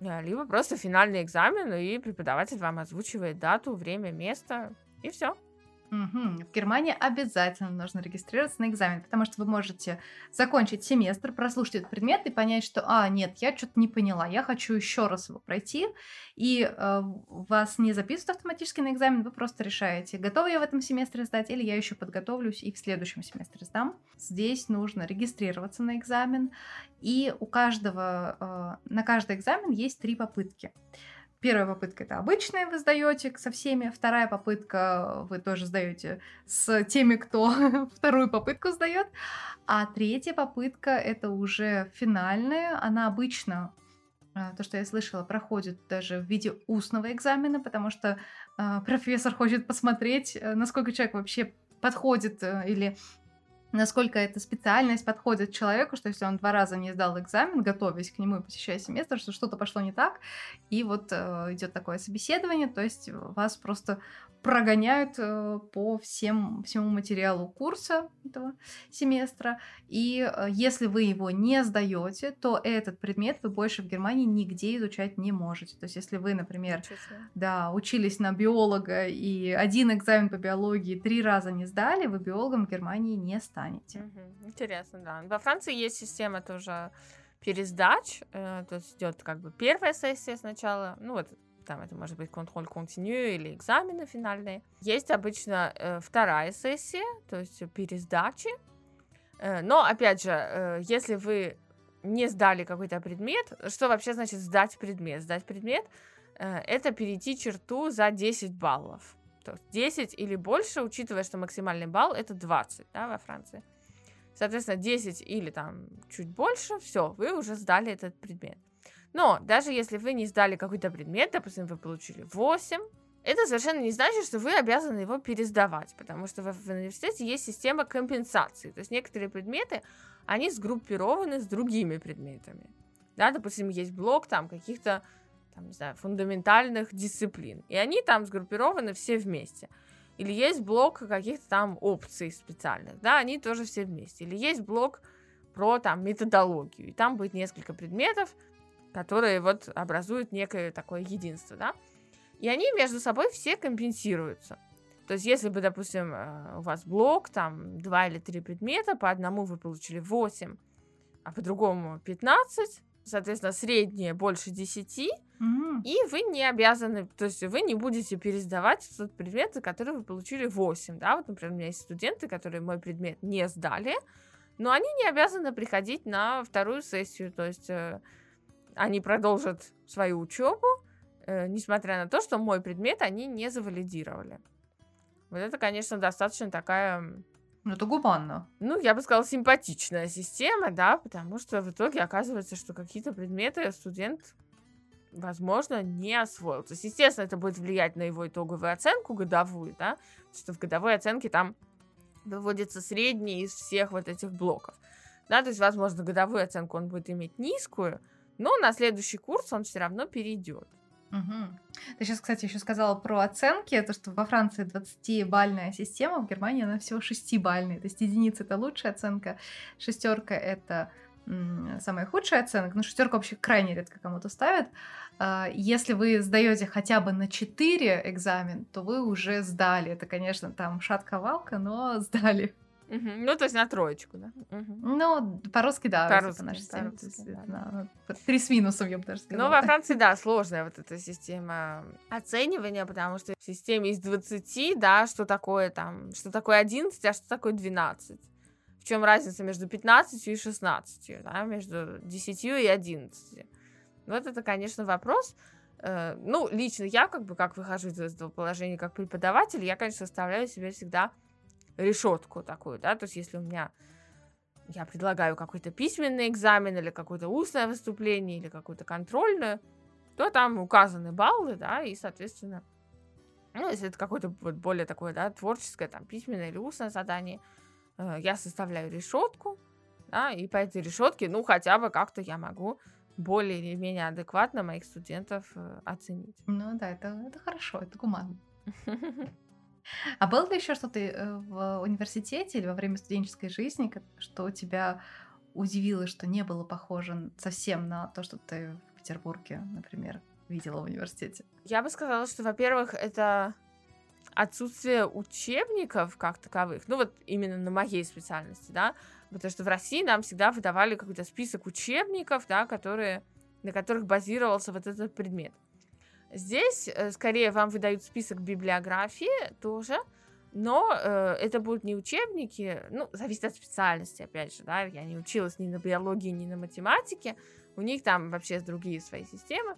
либо просто финальный экзамен, и преподаватель вам озвучивает дату, время, место, и все. Мгм. В Германии обязательно нужно регистрироваться на экзамен, потому что вы можете закончить семестр, прослушать этот предмет и понять, что, а, нет, я что-то не поняла, я хочу еще раз его пройти, и э, вас не записывают автоматически на экзамен, вы просто решаете, готова я в этом семестре сдать, или я еще подготовлюсь и в следующем семестре сдам. Здесь нужно регистрироваться на экзамен, и у каждого, э, на каждый экзамен есть три попытки. Первая попытка это обычная, вы сдаете со всеми. Вторая попытка вы тоже сдаете с теми, кто вторую попытку сдает. А третья попытка это уже финальная. Она обычно, а, то, что я слышала, проходит даже в виде устного экзамена, потому что э, профессор хочет посмотреть, э, насколько человек вообще подходит э, или насколько эта специальность подходит человеку, что если он два раза не сдал экзамен, готовясь к нему и посещая семестр, что что-то пошло не так, и вот э, идет такое собеседование, то есть вас просто прогоняют э, по всем, всему материалу курса этого семестра. И э, если вы его не сдаете, то этот предмет вы больше в Германии нигде изучать не можете. То есть если вы, например, да, учились на биолога и один экзамен по биологии три раза не сдали, вы биологом в Германии не станете. Угу. Интересно, да. Во Франции есть система тоже пересдач, э, то есть идет как бы первая сессия сначала, ну вот там это может быть контроль континю или экзамены финальные. Есть обычно э, вторая сессия, то есть пересдачи. Э, но, опять же, э, если вы не сдали какой-то предмет, что вообще значит сдать предмет? Сдать предмет э, это перейти черту за 10 баллов. То есть 10 или больше, учитывая, что максимальный балл это 20 да, во Франции. Соответственно, 10 или там чуть больше, все, вы уже сдали этот предмет. Но даже если вы не сдали какой-то предмет, допустим, вы получили 8, это совершенно не значит, что вы обязаны его пересдавать, потому что в, в университете есть система компенсации. То есть некоторые предметы, они сгруппированы с другими предметами. Да, допустим, есть блок там каких-то, там, не знаю, фундаментальных дисциплин, и они там сгруппированы все вместе. Или есть блок каких-то там опций специальных, да, они тоже все вместе. Или есть блок про там методологию, и там будет несколько предметов, которые вот образуют некое такое единство, да, и они между собой все компенсируются. То есть, если бы, допустим, э, у вас блок, там, два или три предмета, по одному вы получили 8, а по другому 15, соответственно, среднее больше 10, mm-hmm. и вы не обязаны, то есть вы не будете пересдавать тот предмет, за который вы получили 8, да, вот, например, у меня есть студенты, которые мой предмет не сдали, но они не обязаны приходить на вторую сессию, то есть э, они продолжат свою учебу, э, несмотря на то, что мой предмет они не завалидировали. Вот это, конечно, достаточно такая... Ну, это гуманно. Ну, я бы сказала, симпатичная система, да, потому что в итоге оказывается, что какие-то предметы студент, возможно, не освоил. То есть, естественно, это будет влиять на его итоговую оценку годовую, да, потому что в годовой оценке там выводится средний из всех вот этих блоков. Да, то есть, возможно, годовую оценку он будет иметь низкую, но на следующий курс он все равно перейдет. Угу. Ты сейчас, кстати, еще сказала про оценки, то, что во Франции 20-бальная система, в Германии она всего 6-бальная. То есть единица это лучшая оценка, шестерка это самая худшая оценка. Но шестерка вообще крайне редко кому-то ставят. А, если вы сдаете хотя бы на 4 экзамен, то вы уже сдали. Это, конечно, там шатковалка, но сдали. Угу. Ну, то есть на троечку, да? Угу. Ну, по-русски, да. По-русски, по нашей системе. Да. На, три с минусом, я бы даже сказала. Ну, во Франции, да, сложная вот эта система оценивания, потому что в системе из 20, да, что такое там, что такое 11, а что такое 12. В чем разница между 15 и 16, да, между 10 и 11. Вот это, конечно, вопрос. Э, ну, лично я, как бы, как выхожу из этого положения как преподаватель, я, конечно, оставляю себе всегда решетку такую, да, то есть если у меня я предлагаю какой-то письменный экзамен или какое-то устное выступление или какую-то контрольную, то там указаны баллы, да, и, соответственно, ну, если это какое-то вот более такое, да, творческое, там, письменное или устное задание, э, я составляю решетку, да, и по этой решетке, ну, хотя бы как-то я могу более или менее адекватно моих студентов э, оценить. Ну да, это, это хорошо, это гуманно. А было ли еще что-то э, в университете или во время студенческой жизни, что тебя удивило, что не было похоже совсем на то, что ты в Петербурге, например, видела в университете? Я бы сказала, что, во-первых, это отсутствие учебников как таковых, ну вот именно на моей специальности, да, потому что в России нам всегда выдавали какой-то список учебников, да, которые, на которых базировался вот этот предмет. Здесь э, скорее вам выдают список библиографии тоже, но э, это будут не учебники, ну, зависит от специальности, опять же, да, я не училась ни на биологии, ни на математике, у них там вообще другие свои системы,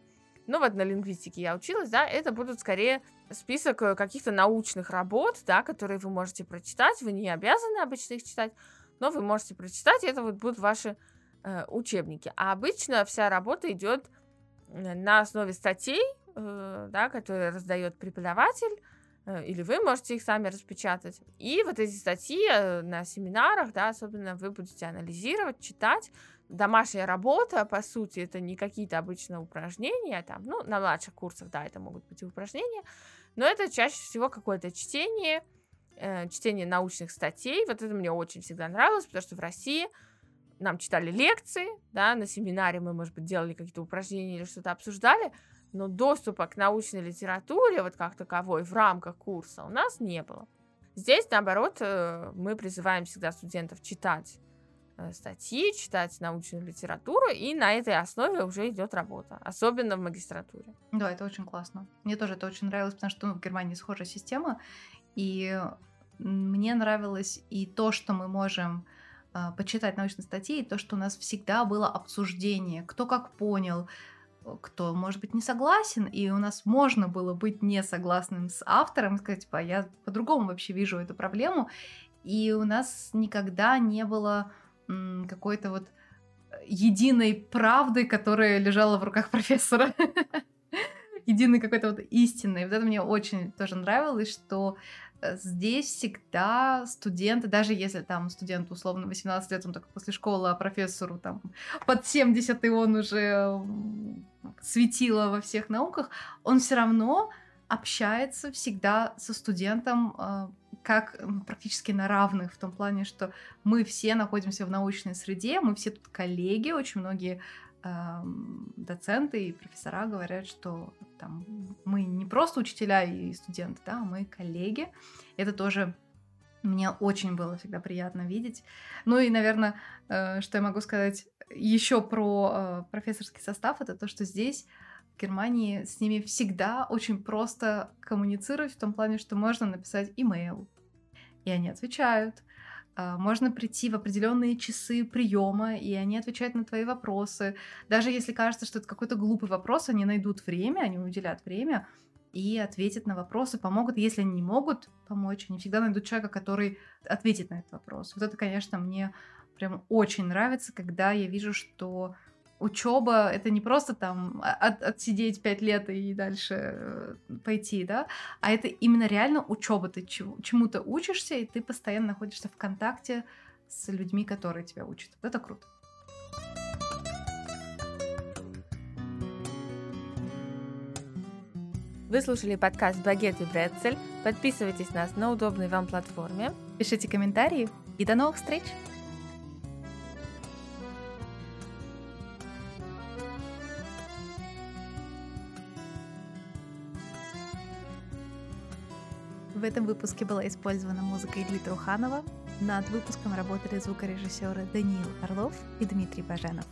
но вот на лингвистике я училась, да, это будут скорее список э, каких-то научных работ, да, которые вы можете прочитать, вы не обязаны обычно их читать, но вы можете прочитать, и это вот будут ваши э, учебники. А обычно вся работа идет на основе статей, Э, да, которые раздает преподаватель, э, или вы можете их сами распечатать. И вот эти статьи э, на семинарах, да, особенно вы будете анализировать, читать. Домашняя работа, по сути, это не какие-то обычные упражнения, там, ну, на младших курсах, да, это могут быть упражнения, но это чаще всего какое-то чтение, э, чтение научных статей. Вот это мне очень всегда нравилось, потому что в России нам читали лекции, да, на семинаре мы, может быть, делали какие-то упражнения или что-то обсуждали, но доступа к научной литературе, вот как таковой, в рамках курса у нас не было. Здесь, наоборот, э, мы призываем всегда студентов читать э, статьи, читать научную литературу, и на этой основе уже идет работа, особенно в магистратуре. Да, это очень классно. Мне тоже это очень нравилось, потому что ну, в Германии схожая система, и мне нравилось и то, что мы можем э, почитать научные статьи, и то, что у нас всегда было обсуждение, кто как понял, кто, может быть, не согласен, и у нас можно было быть не согласным с автором, сказать, типа, я по-другому вообще вижу эту проблему, и у нас никогда не было какой-то вот единой правды, которая лежала в руках профессора. Единой какой-то вот истинной. Вот это мне очень тоже нравилось, что Э, здесь всегда студенты, даже если там студент условно 18 лет, он только после школы, а профессору там под 70, и он уже светило во всех науках, он все равно общается всегда со студентом э, как практически на равных, в том плане, что мы все находимся в научной среде, мы все тут коллеги, очень многие доценты и профессора говорят, что там, мы не просто учителя и студенты, да, мы коллеги. Это тоже мне очень было всегда приятно видеть. Ну и, наверное, э, что я могу сказать еще про э, профессорский состав, это то, что здесь в Германии с ними всегда очень просто коммуницировать в том плане, что можно написать имейл, и они отвечают. А, можно прийти в определенные часы приема, и они отвечают на твои вопросы. Даже если кажется, что это какой-то глупый вопрос, они найдут время, они уделят время и ответят на вопросы, помогут. Если они не могут помочь, они всегда найдут человека, который ответит на этот вопрос. Вот это, конечно, мне прям очень нравится, когда я вижу, что учеба это не просто там от, отсидеть пять лет и дальше э, пойти, да, а это именно реально учеба. Ты чему-то учишься, и ты постоянно находишься в контакте с людьми, которые тебя учат. Это круто. Вы слушали подкаст «Багет и Брецель». Подписывайтесь на нас на удобной вам платформе. Пишите комментарии и до новых встреч! В этом выпуске была использована музыка Ильи Труханова. Над выпуском работали звукорежиссеры Даниил Орлов и Дмитрий Баженов.